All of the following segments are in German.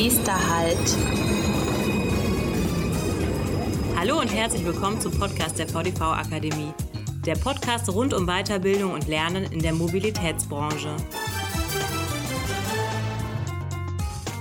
Nächster Halt. Hallo und herzlich willkommen zum Podcast der VDV Akademie. Der Podcast rund um Weiterbildung und Lernen in der Mobilitätsbranche.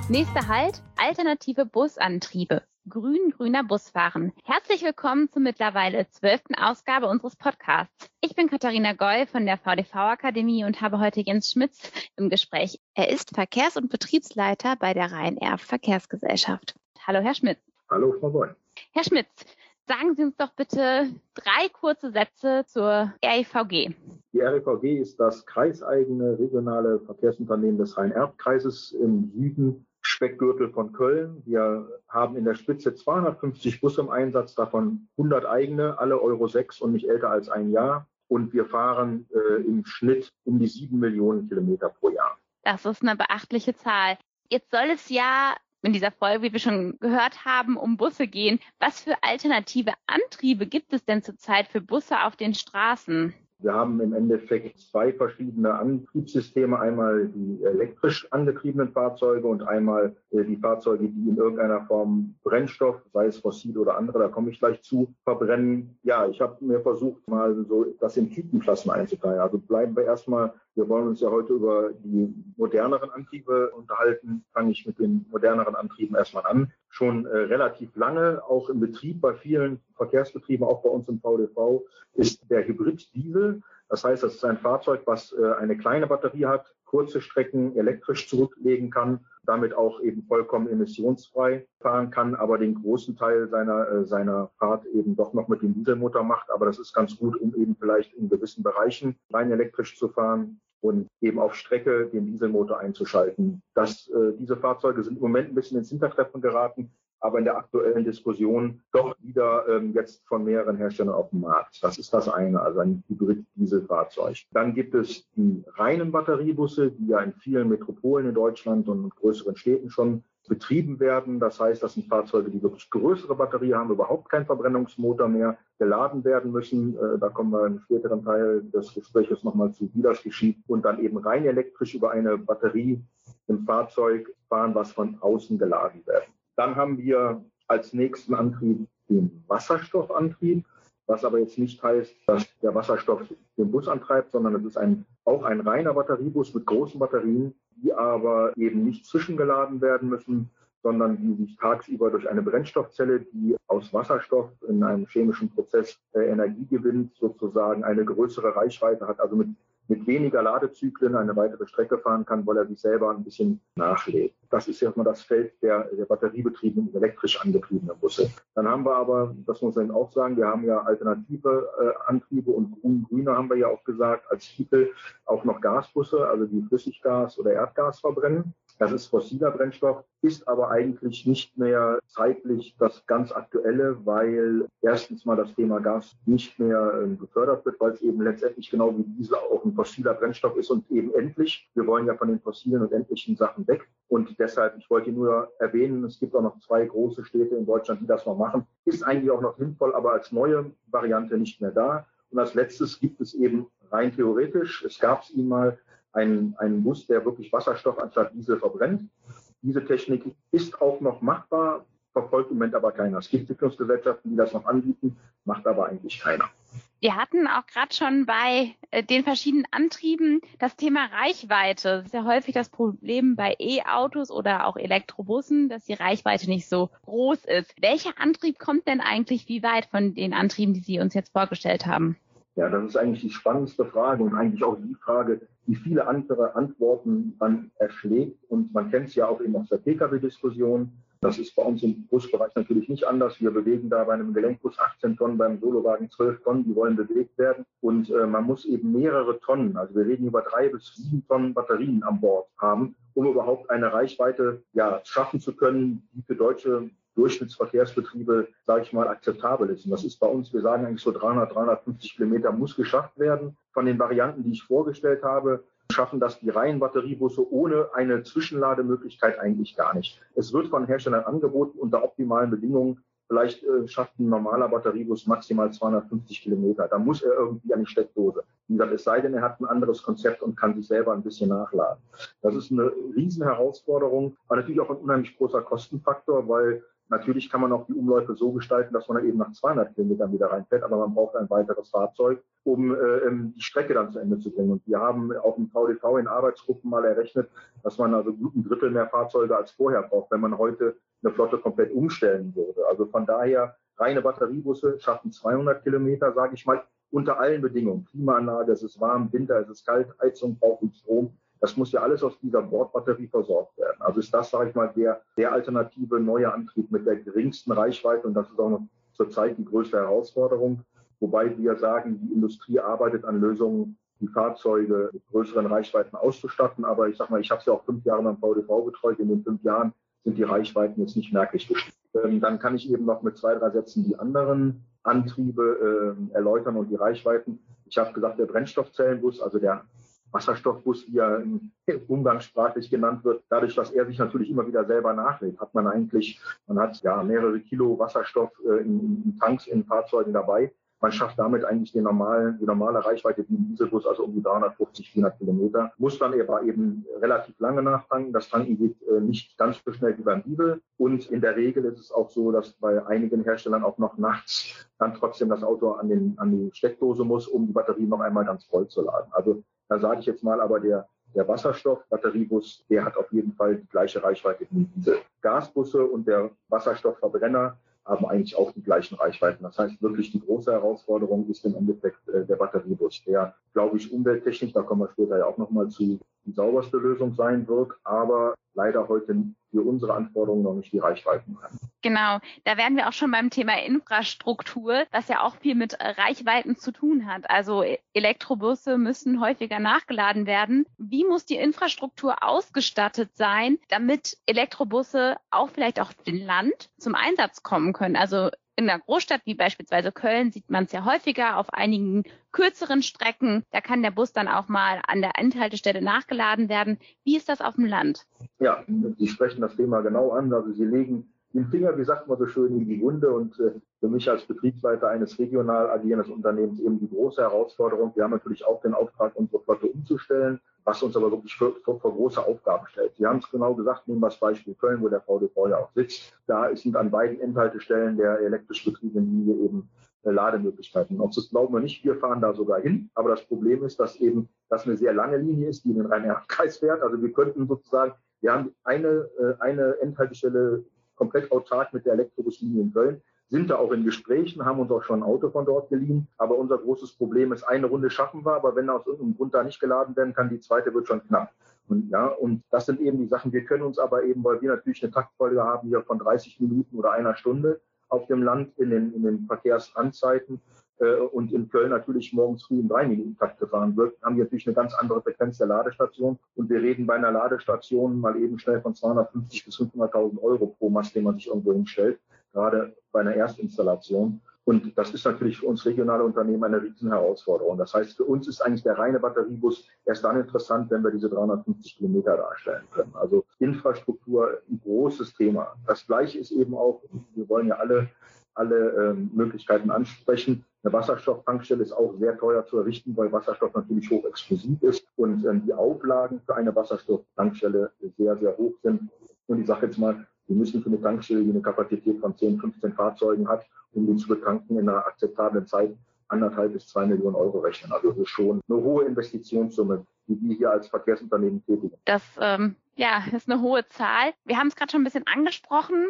Nächster Halt, alternative Busantriebe. Grün-grüner Busfahren. Herzlich willkommen zur mittlerweile zwölften Ausgabe unseres Podcasts. Ich bin Katharina Goy von der VDV-Akademie und habe heute Jens Schmitz im Gespräch. Er ist Verkehrs- und Betriebsleiter bei der Rhein-Erf Verkehrsgesellschaft. Hallo, Herr Schmitz. Hallo, Frau Goy. Herr Schmitz, sagen Sie uns doch bitte drei kurze Sätze zur REVG. Die REVG ist das kreiseigene regionale Verkehrsunternehmen des Rhein-Erb-Kreises im Süden Speckgürtel von Köln. Wir haben in der Spitze 250 Busse im Einsatz, davon 100 eigene, alle Euro 6 und nicht älter als ein Jahr. Und wir fahren äh, im Schnitt um die 7 Millionen Kilometer pro Jahr. Das ist eine beachtliche Zahl. Jetzt soll es ja in dieser Folge, wie wir schon gehört haben, um Busse gehen. Was für alternative Antriebe gibt es denn zurzeit für Busse auf den Straßen? Wir haben im Endeffekt zwei verschiedene Antriebssysteme. Einmal die elektrisch angetriebenen Fahrzeuge und einmal äh, die Fahrzeuge, die in irgendeiner Form Brennstoff, sei es fossil oder andere, da komme ich gleich zu, verbrennen. Ja, ich habe mir versucht, mal so das in Typenklassen einzuteilen. Also bleiben wir erstmal, wir wollen uns ja heute über die moderneren Antriebe unterhalten. Fange ich mit den moderneren Antrieben erstmal an. Schon äh, relativ lange, auch im Betrieb bei vielen Verkehrsbetrieben, auch bei uns im VDV, ist der Hybrid-Diesel. Das heißt, das ist ein Fahrzeug, was äh, eine kleine Batterie hat, kurze Strecken elektrisch zurücklegen kann, damit auch eben vollkommen emissionsfrei fahren kann, aber den großen Teil seiner, äh, seiner Fahrt eben doch noch mit dem Dieselmotor macht. Aber das ist ganz gut, um eben vielleicht in gewissen Bereichen rein elektrisch zu fahren und eben auf Strecke den Dieselmotor einzuschalten. Das, äh, diese Fahrzeuge sind im Moment ein bisschen ins Hintertreffen geraten, aber in der aktuellen Diskussion doch wieder ähm, jetzt von mehreren Herstellern auf dem Markt. Das ist das eine, also ein Hybrid-Dieselfahrzeug. Dann gibt es die reinen Batteriebusse, die ja in vielen Metropolen in Deutschland und größeren Städten schon betrieben werden. Das heißt, das sind Fahrzeuge, die wirklich größere Batterie haben, überhaupt keinen Verbrennungsmotor mehr geladen werden müssen. Äh, da kommen wir im späteren Teil des Gesprächs nochmal zu, wie das geschieht. Und dann eben rein elektrisch über eine Batterie im Fahrzeug fahren, was von außen geladen wird. Dann haben wir als nächsten Antrieb den Wasserstoffantrieb, was aber jetzt nicht heißt, dass der Wasserstoff den Bus antreibt, sondern es ist ein, auch ein reiner Batteriebus mit großen Batterien, die aber eben nicht zwischengeladen werden müssen, sondern die sich tagsüber durch eine Brennstoffzelle, die aus Wasserstoff in einem chemischen Prozess äh, Energie gewinnt, sozusagen eine größere Reichweite hat, also mit mit weniger Ladezyklen eine weitere Strecke fahren kann, weil er sich selber ein bisschen nachlädt. Das ist erstmal das Feld der, der batteriebetriebenen, elektrisch angetriebenen Busse. Dann haben wir aber, das muss man auch sagen, wir haben ja alternative äh, Antriebe und grün-grüne haben wir ja auch gesagt, als Titel auch noch Gasbusse, also die Flüssiggas oder Erdgas verbrennen. Das ist fossiler Brennstoff, ist aber eigentlich nicht mehr zeitlich das ganz aktuelle, weil erstens mal das Thema Gas nicht mehr äh, gefördert wird, weil es eben letztendlich genau wie Diesel auch ein fossiler Brennstoff ist und eben endlich. Wir wollen ja von den fossilen und endlichen Sachen weg. Und deshalb, ich wollte nur erwähnen, es gibt auch noch zwei große Städte in Deutschland, die das noch machen. Ist eigentlich auch noch sinnvoll, aber als neue Variante nicht mehr da. Und als letztes gibt es eben rein theoretisch, es gab es ihn mal, einen, einen Bus, der wirklich Wasserstoff anstatt Diesel verbrennt. Diese Technik ist auch noch machbar, verfolgt im Moment aber keiner. Es gibt Entwicklungsgesellschaften, die das noch anbieten, macht aber eigentlich keiner. Wir hatten auch gerade schon bei äh, den verschiedenen Antrieben das Thema Reichweite. Das ist ja häufig das Problem bei E-Autos oder auch Elektrobussen, dass die Reichweite nicht so groß ist. Welcher Antrieb kommt denn eigentlich wie weit von den Antrieben, die Sie uns jetzt vorgestellt haben? Ja, das ist eigentlich die spannendste Frage und eigentlich auch die Frage, die viele andere Antworten dann erschlägt. Und man kennt es ja auch eben aus der Pkw-Diskussion. Das ist bei uns im Busbereich natürlich nicht anders. Wir bewegen da bei einem Gelenkbus 18 Tonnen, beim Solowagen 12 Tonnen, die wollen bewegt werden. Und äh, man muss eben mehrere Tonnen, also wir reden über drei bis sieben Tonnen Batterien an Bord haben, um überhaupt eine Reichweite ja, schaffen zu können, die für deutsche Durchschnittsverkehrsbetriebe, sage ich mal, akzeptabel ist. Und das ist bei uns, wir sagen eigentlich so 300, 350 Kilometer muss geschafft werden. Von den Varianten, die ich vorgestellt habe, schaffen das die reinen Batteriebusse ohne eine Zwischenlademöglichkeit eigentlich gar nicht. Es wird von Herstellern angeboten unter optimalen Bedingungen Vielleicht äh, schafft ein normaler Batteriebus maximal 250 Kilometer. Da muss er irgendwie an die Steckdose. Wie gesagt, es sei denn, er hat ein anderes Konzept und kann sich selber ein bisschen nachladen. Das ist eine riesen Herausforderung, aber natürlich auch ein unheimlich großer Kostenfaktor, weil Natürlich kann man auch die Umläufe so gestalten, dass man eben nach 200 Kilometern wieder reinfährt, aber man braucht ein weiteres Fahrzeug, um äh, ähm, die Strecke dann zu Ende zu bringen. Und wir haben auch im VDV in Arbeitsgruppen mal errechnet, dass man also gut ein Drittel mehr Fahrzeuge als vorher braucht, wenn man heute eine Flotte komplett umstellen würde. Also von daher reine Batteriebusse schaffen 200 Kilometer, sage ich mal, unter allen Bedingungen. Klimaanlage, es ist warm, Winter, es ist kalt, Heizung braucht Strom. Das muss ja alles aus dieser Bordbatterie versorgt werden. Also ist das, sage ich mal, der, der alternative neue Antrieb mit der geringsten Reichweite und das ist auch noch zurzeit die größte Herausforderung. Wobei wir sagen, die Industrie arbeitet an Lösungen, die Fahrzeuge mit größeren Reichweiten auszustatten. Aber ich sage mal, ich habe es ja auch fünf Jahre beim VDV betreut. In den fünf Jahren sind die Reichweiten jetzt nicht merklich gestiegen. Ähm, dann kann ich eben noch mit zwei, drei Sätzen die anderen Antriebe äh, erläutern und die Reichweiten. Ich habe gesagt, der Brennstoffzellenbus, also der Wasserstoffbus, wie er umgangssprachlich genannt wird, dadurch, dass er sich natürlich immer wieder selber nachlädt, hat man eigentlich, man hat ja mehrere Kilo Wasserstoff äh, in, in Tanks in Fahrzeugen dabei. Man schafft damit eigentlich den normalen, die normale Reichweite wie ein Dieselbus, also um die 350, 400 Kilometer. Muss dann aber eben relativ lange nachtanken. Das Tanken geht äh, nicht ganz so schnell wie beim Diesel. Und in der Regel ist es auch so, dass bei einigen Herstellern auch noch nachts dann trotzdem das Auto an, den, an die Steckdose muss, um die Batterie noch einmal ganz voll zu laden. Also da sage ich jetzt mal aber der, der Wasserstoff-Batteriebus, der hat auf jeden Fall die gleiche Reichweite wie diese Gasbusse und der Wasserstoffverbrenner haben eigentlich auch die gleichen Reichweiten. Das heißt, wirklich die große Herausforderung ist im Endeffekt äh, der Batteriebus, der, glaube ich, umwelttechnisch, da kommen wir später ja auch nochmal zu, die sauberste Lösung sein wird, aber leider heute für unsere Anforderungen noch nicht die Reichweiten haben. Genau, da werden wir auch schon beim Thema Infrastruktur, was ja auch viel mit Reichweiten zu tun hat. Also Elektrobusse müssen häufiger nachgeladen werden. Wie muss die Infrastruktur ausgestattet sein, damit Elektrobusse auch vielleicht auf dem Land zum Einsatz kommen können? Also in einer Großstadt wie beispielsweise Köln sieht man es ja häufiger auf einigen kürzeren Strecken. Da kann der Bus dann auch mal an der Endhaltestelle nachgeladen werden. Wie ist das auf dem Land? Ja, Sie sprechen das Thema genau an. Also Sie legen den Finger, wie sagt man so schön, in die Wunde. Und äh, für mich als Betriebsleiter eines regional agierenden Unternehmens eben die große Herausforderung. Wir haben natürlich auch den Auftrag, unsere Flotte umzustellen, was uns aber wirklich vor, vor, vor große Aufgaben stellt. Sie haben es genau gesagt, nehmen wir das Beispiel Köln, wo der VDV ja auch sitzt. Da sind an beiden Endhaltestellen der elektrisch betriebenen Linie eben äh, Lademöglichkeiten. Ob es glauben oder nicht, wir fahren da sogar hin. Aber das Problem ist, dass eben das eine sehr lange Linie ist, die in den Rhein-Erft-Kreis fährt. Also wir könnten sozusagen, wir haben eine, äh, eine Endhaltestelle komplett autark mit der Elektrobuslinie in Köln, sind da auch in Gesprächen, haben uns auch schon ein Auto von dort geliehen. Aber unser großes Problem ist, eine Runde schaffen wir, aber wenn aus irgendeinem Grund da nicht geladen werden kann, die zweite wird schon knapp. Und ja, und das sind eben die Sachen. Wir können uns aber eben, weil wir natürlich eine Taktfolge haben hier von 30 Minuten oder einer Stunde auf dem Land in den, in den Verkehrsanzeiten, und in Köln natürlich morgens früh im drei Minuten Takt gefahren wird, haben wir natürlich eine ganz andere Frequenz der Ladestation. Und wir reden bei einer Ladestation mal eben schnell von 250 bis 500.000 Euro pro Mast, den man sich irgendwo hinstellt, gerade bei einer Erstinstallation. Und das ist natürlich für uns regionale Unternehmen eine riesen Herausforderung. Das heißt, für uns ist eigentlich der reine Batteriebus erst dann interessant, wenn wir diese 350 Kilometer darstellen können. Also Infrastruktur, ein großes Thema. Das Gleiche ist eben auch, wir wollen ja alle alle ähm, Möglichkeiten ansprechen. Eine Wasserstofftankstelle ist auch sehr teuer zu errichten, weil Wasserstoff natürlich hochexplosiv ist und ähm, die Auflagen für eine Wasserstofftankstelle sehr, sehr hoch sind. Und ich sage jetzt mal, wir müssen für eine Tankstelle, die eine Kapazität von 10, 15 Fahrzeugen hat, um die zu betanken in einer akzeptablen Zeit, anderthalb bis zwei Millionen Euro rechnen. Also das ist schon eine hohe Investitionssumme, die wir hier als Verkehrsunternehmen tätigen. Das ähm, ja, ist eine hohe Zahl. Wir haben es gerade schon ein bisschen angesprochen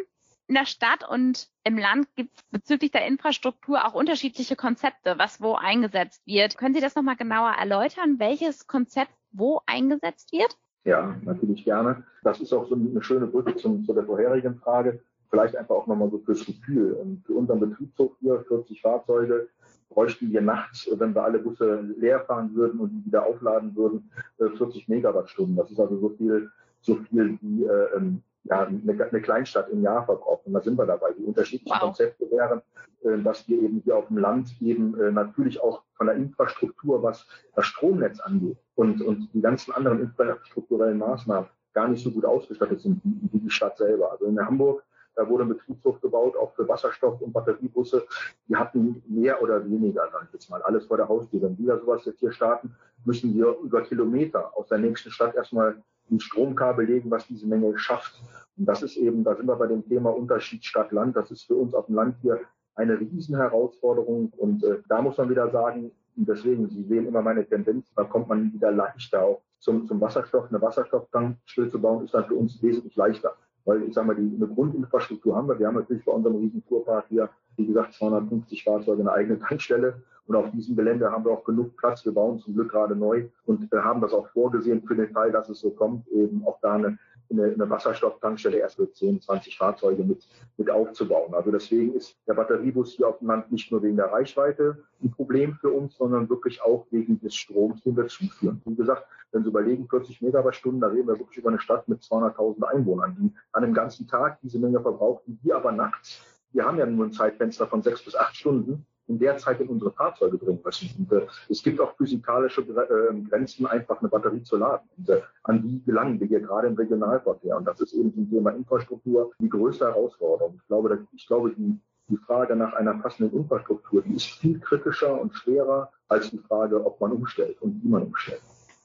in der Stadt und im Land gibt es bezüglich der Infrastruktur auch unterschiedliche Konzepte, was wo eingesetzt wird. Können Sie das nochmal genauer erläutern, welches Konzept wo eingesetzt wird? Ja, natürlich gerne. Das ist auch so eine schöne Brücke zum, zu der vorherigen Frage. Vielleicht einfach auch nochmal so fürs Gefühl. Ähm, für unseren Betriebshof hier, 40 Fahrzeuge, bräuchten wir nachts, wenn wir alle Busse leer fahren würden und die wieder aufladen würden, 40 äh, Megawattstunden. Das ist also so viel, so viel wie äh, ähm, ja, eine, eine Kleinstadt im Jahr verbraucht. Und da sind wir dabei. Die unterschiedlichen wow. Konzepte wären, äh, dass wir eben hier auf dem Land eben äh, natürlich auch von der Infrastruktur, was das Stromnetz angeht und, und die ganzen anderen infrastrukturellen Maßnahmen gar nicht so gut ausgestattet sind wie, wie die Stadt selber. Also in Hamburg Da wurde ein Betriebshof gebaut, auch für Wasserstoff- und Batteriebusse. Die hatten mehr oder weniger, sag ich jetzt mal, alles vor der Haustür. Wenn wir sowas jetzt hier starten, müssen wir über Kilometer aus der nächsten Stadt erstmal ein Stromkabel legen, was diese Menge schafft. Und das ist eben, da sind wir bei dem Thema Unterschied Stadt-Land. Das ist für uns auf dem Land hier eine Riesenherausforderung. Und äh, da muss man wieder sagen, deswegen, Sie sehen immer meine Tendenz, da kommt man wieder leichter auch zum, zum Wasserstoff. Eine Wasserstofftankstelle zu bauen, ist dann für uns wesentlich leichter. Weil ich sage mal, die, eine Grundinfrastruktur haben wir. Wir haben natürlich bei unserem riesen Tourpark hier, wie gesagt, 250 Fahrzeuge, eine eigene Tankstelle. Und auf diesem Gelände haben wir auch genug Platz. Wir bauen zum Glück gerade neu und äh, haben das auch vorgesehen für den Fall, dass es so kommt, eben auch da eine eine, eine Wasserstofftankstelle erst für 10, 20 Fahrzeuge mit, mit aufzubauen. Also deswegen ist der Batteriebus hier auf dem Land nicht nur wegen der Reichweite ein Problem für uns, sondern wirklich auch wegen des Stroms, den wir zuführen. Wie gesagt, wenn Sie überlegen, 40 Megawattstunden, da reden wir wirklich über eine Stadt mit 200.000 Einwohnern, die an einem ganzen Tag diese Menge verbrauchen, die aber nachts. Wir haben ja nur ein Zeitfenster von sechs bis acht Stunden in der Zeit in unsere Fahrzeuge bringen müssen. Und, äh, es gibt auch physikalische äh, Grenzen, einfach eine Batterie zu laden. Und, äh, an die gelangen wir hier gerade im Regionalverkehr. Und das ist eben zum Thema Infrastruktur die größte Herausforderung. Ich glaube, ich glaube die, die Frage nach einer passenden Infrastruktur, die ist viel kritischer und schwerer als die Frage, ob man umstellt und wie man umstellt.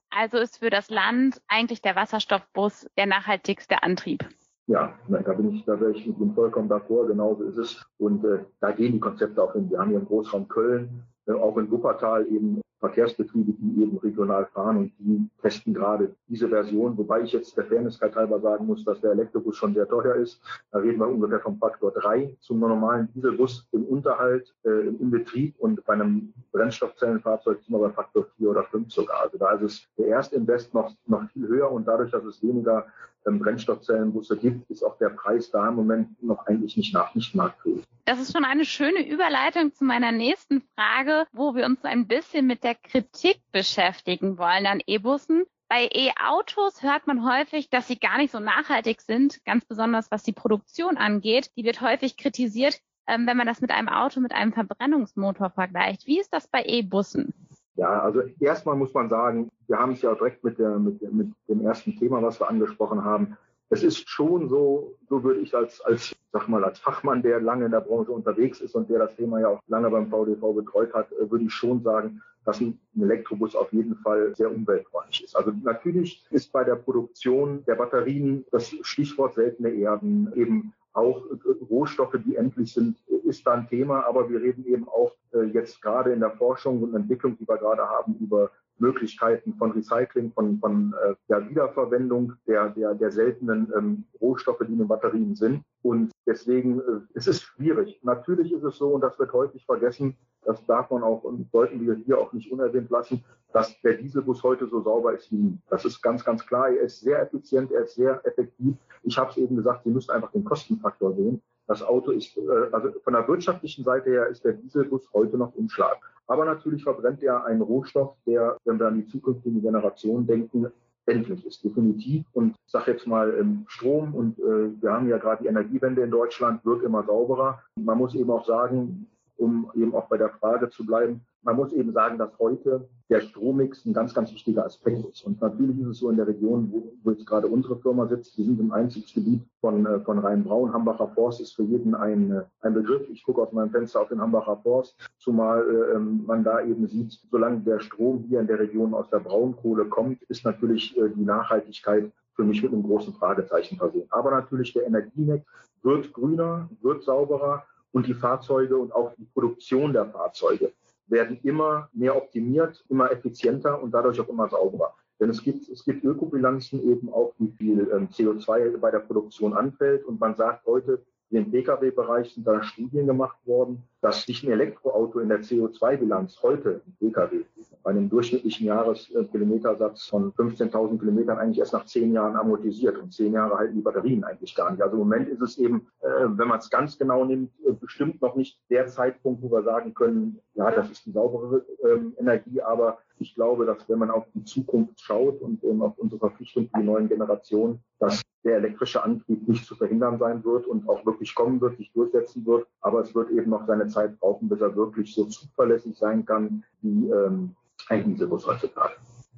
Also ist für das Land eigentlich der Wasserstoffbus der nachhaltigste Antrieb ja, da bin ich, da wäre ich mit ihm vollkommen d'accord, genauso ist es. Und äh, da gehen die Konzepte auch hin. Wir haben hier im Großraum Köln, äh, auch in Wuppertal eben Verkehrsbetriebe, die eben regional fahren und die testen gerade diese Version, wobei ich jetzt der Fairnesskeit halber sagen muss, dass der Elektrobus schon sehr teuer ist. Da reden wir ungefähr vom Faktor drei zum normalen Dieselbus im Unterhalt, äh, im Betrieb und bei einem Brennstoffzellenfahrzeug sind wir bei Faktor vier oder fünf sogar. Also da ist es der erste Invest noch, noch viel höher und dadurch, dass es weniger ähm, Brennstoffzellenbusse gibt, ist auch der Preis da im Moment noch eigentlich nicht nach, nicht marktfähig. Das ist schon eine schöne Überleitung zu meiner nächsten Frage, wo wir uns ein bisschen mit der Kritik beschäftigen wollen an E-Bussen. Bei E-Autos hört man häufig, dass sie gar nicht so nachhaltig sind, ganz besonders was die Produktion angeht. Die wird häufig kritisiert, ähm, wenn man das mit einem Auto mit einem Verbrennungsmotor vergleicht. Wie ist das bei E-Bussen? Ja, also erstmal muss man sagen, wir haben es ja direkt mit, der, mit, mit dem ersten Thema, was wir angesprochen haben. Es ist schon so, so würde ich als, als, sag mal, als Fachmann, der lange in der Branche unterwegs ist und der das Thema ja auch lange beim VDV betreut hat, äh, würde ich schon sagen, dass ein Elektrobus auf jeden Fall sehr umweltfreundlich ist. Also natürlich ist bei der Produktion der Batterien das Stichwort seltene Erden eben auch Rohstoffe, die endlich sind, ist da ein Thema. Aber wir reden eben auch äh, jetzt gerade in der Forschung und Entwicklung, die wir gerade haben, über Möglichkeiten von Recycling, von, von äh, der Wiederverwendung der, der, der seltenen ähm, Rohstoffe, die in den Batterien sind. Und deswegen äh, es ist schwierig. Natürlich ist es so, und das wird häufig vergessen, das darf man auch und sollten wir hier auch nicht unerwähnt lassen, dass der Dieselbus heute so sauber ist wie nie. Das ist ganz, ganz klar. Er ist sehr effizient, er ist sehr effektiv. Ich habe es eben gesagt, Sie müssen einfach den Kostenfaktor sehen. Das Auto ist, äh, also von der wirtschaftlichen Seite her ist der Dieselbus heute noch im Schlag. Aber natürlich verbrennt er einen Rohstoff, der, wenn wir an die zukünftigen Generationen denken, endlich ist, definitiv. Und ich sage jetzt mal, ähm, Strom und äh, wir haben ja gerade die Energiewende in Deutschland, wird immer sauberer. Man muss eben auch sagen, um eben auch bei der Frage zu bleiben, man muss eben sagen, dass heute der Strommix ein ganz, ganz wichtiger Aspekt ist. Und natürlich ist es so in der Region, wo, wo jetzt gerade unsere Firma sitzt, wir sind im Einzugsgebiet von, äh, von Rhein-Braun. Hambacher Forst ist für jeden ein, äh, ein Begriff. Ich gucke aus meinem Fenster auf den Hambacher Forst, zumal äh, ähm, man da eben sieht, solange der Strom hier in der Region aus der Braunkohle kommt, ist natürlich äh, die Nachhaltigkeit für mich mit einem großen Fragezeichen versehen. Aber natürlich der Energiemix wird grüner, wird sauberer und die Fahrzeuge und auch die Produktion der Fahrzeuge werden immer mehr optimiert, immer effizienter und dadurch auch immer sauberer. Denn es gibt, es gibt Ökobilanzen eben auch, wie viel ähm, CO2 bei der Produktion anfällt. Und man sagt heute, im Pkw-Bereich sind da Studien gemacht worden, dass sich ein Elektroauto in der CO2-Bilanz heute, ein Pkw, bei einem durchschnittlichen Jahreskilometersatz von 15.000 Kilometern eigentlich erst nach zehn Jahren amortisiert. Und zehn Jahre halten die Batterien eigentlich gar nicht. Also im Moment ist es eben, äh, wenn man es ganz genau nimmt, äh, bestimmt noch nicht der Zeitpunkt, wo wir sagen können, ja, das ist die saubere ähm, Energie. Aber ich glaube, dass wenn man auf die Zukunft schaut und ähm, auf unsere Verpflichtung für die neuen Generationen, dass der elektrische Antrieb nicht zu verhindern sein wird und auch wirklich kommen wird, sich durchsetzen wird. Aber es wird eben noch seine Zeit brauchen, bis er wirklich so zuverlässig sein kann wie ähm, ein Dieselbus heutzutage.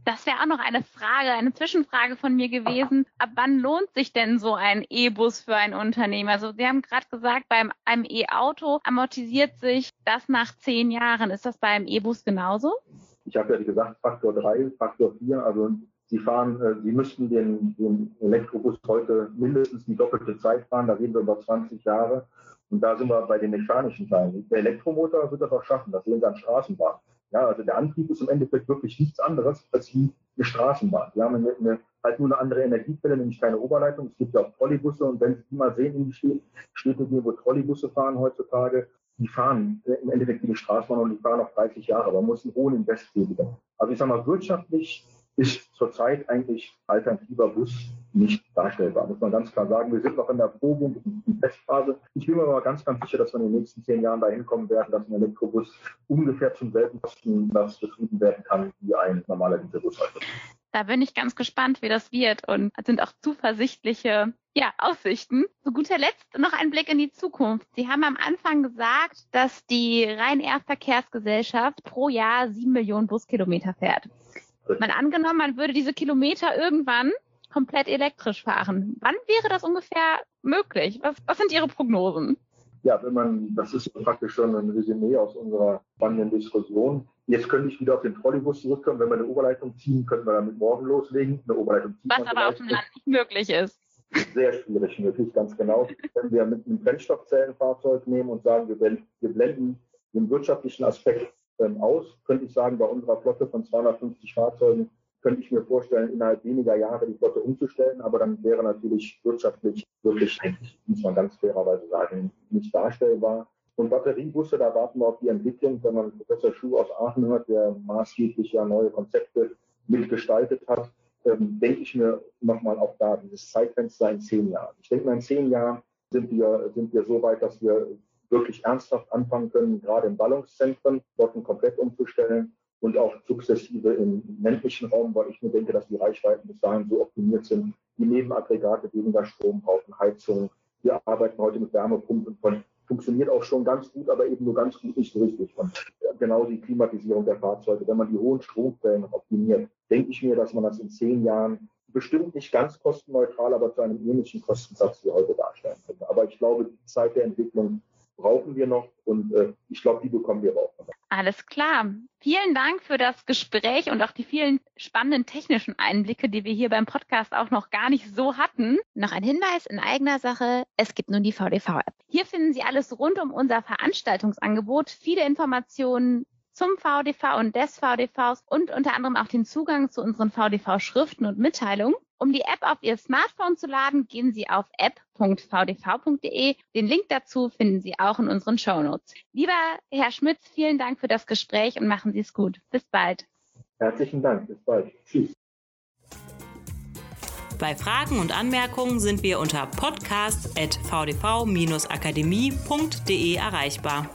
Das wäre auch noch eine Frage, eine Zwischenfrage von mir gewesen. Ab wann lohnt sich denn so ein E-Bus für ein Unternehmen? Also Sie haben gerade gesagt, beim einem E-Auto amortisiert sich das nach zehn Jahren. Ist das beim E-Bus genauso? Ich habe ja gesagt, Faktor 3, Faktor 4. Also Sie fahren, äh, Sie müssten den, den Elektrobus heute mindestens die doppelte Zeit fahren. Da reden wir über 20 Jahre. Und da sind wir bei den mechanischen Teilen. Der Elektromotor wird das auch schaffen. Das sehen wir an Straßenbahnen. Ja, also der Antrieb ist im Endeffekt wirklich nichts anderes als wie eine Straßenbahn. Wir haben eine, eine, halt nur eine andere Energiequelle, nämlich keine Oberleitung. Es gibt ja auch Trolleybusse und wenn Sie die mal sehen in die Städte wo Trolleybusse fahren heutzutage, die fahren im Endeffekt wie die Straßenbahn und die fahren auch 30 Jahre, man muss einen hohen Invest tätigen. Also ich sage mal, wirtschaftlich ist zurzeit eigentlich alternativer Bus nicht darstellbar, muss man ganz klar sagen. Wir sind noch in der Probe und in der Testphase. Ich bin mir aber ganz, ganz sicher, dass wir in den nächsten zehn Jahren dahin kommen werden, dass ein Elektrobus ungefähr zum selben Kosten betrieben werden kann wie ein normaler Dieselbus. Da bin ich ganz gespannt, wie das wird und sind auch zuversichtliche ja, Aussichten. Zu guter Letzt noch ein Blick in die Zukunft. Sie haben am Anfang gesagt, dass die Rhein-Air-Verkehrsgesellschaft pro Jahr sieben Millionen Buskilometer fährt. Mal angenommen, man würde diese Kilometer irgendwann komplett elektrisch fahren. Wann wäre das ungefähr möglich? Was, was sind Ihre Prognosen? Ja, wenn man, das ist praktisch schon ein Resümee aus unserer spannenden Diskussion. Jetzt könnte ich wieder auf den Trolleybus zurückkommen. Wenn wir eine Oberleitung ziehen, können wir damit morgen loslegen. Eine Oberleitung ziehen. Was aber auf dem Land nicht möglich ist. Sehr schwierig möglich, ganz genau. Wenn wir mit einem Brennstoffzellenfahrzeug nehmen und sagen, wir, wir blenden den wirtschaftlichen Aspekt ähm, aus, könnte ich sagen, bei unserer Flotte von 250 Fahrzeugen könnte ich mir vorstellen, innerhalb weniger Jahre die Flotte umzustellen. Aber dann wäre natürlich wirtschaftlich wirklich, muss man ganz fairerweise sagen, nicht darstellbar. Und Batteriebusse, da warten wir auf die Entwicklung. Wenn man Professor Schuh aus Aachen hört, der maßgeblich ja neue Konzepte mitgestaltet hat, ähm, denke ich mir nochmal auch da, dieses Zeitfenster in zehn Jahren. Ich denke mal, in zehn Jahren sind wir, sind wir so weit, dass wir wirklich ernsthaft anfangen können, gerade in Ballungszentren, Flotten komplett umzustellen und auch sukzessive im ländlichen Raum, weil ich mir denke, dass die Reichweiten bis dahin so optimiert sind, die Nebenaggregate weniger Strom brauchen, Heizung. Wir arbeiten heute mit Wärmepumpen und funktioniert auch schon ganz gut, aber eben nur ganz gut nicht so richtig. Und genau die Klimatisierung der Fahrzeuge, wenn man die hohen Stromquellen optimiert, denke ich mir, dass man das in zehn Jahren bestimmt nicht ganz kostenneutral, aber zu einem ähnlichen Kostensatz wie heute darstellen könnte. Aber ich glaube, die Zeit der Entwicklung brauchen wir noch und äh, ich glaube, die bekommen wir auch. Alles klar. Vielen Dank für das Gespräch und auch die vielen spannenden technischen Einblicke, die wir hier beim Podcast auch noch gar nicht so hatten. Noch ein Hinweis in eigener Sache. Es gibt nun die VDV-App. Hier finden Sie alles rund um unser Veranstaltungsangebot, viele Informationen zum VDV und des VDVs und unter anderem auch den Zugang zu unseren VDV-Schriften und Mitteilungen. Um die App auf Ihr Smartphone zu laden, gehen Sie auf app.vdv.de. Den Link dazu finden Sie auch in unseren Show Notes. Lieber Herr Schmitz, vielen Dank für das Gespräch und machen Sie es gut. Bis bald. Herzlichen Dank. Bis bald. Tschüss. Bei Fragen und Anmerkungen sind wir unter podcast.vdv-akademie.de erreichbar.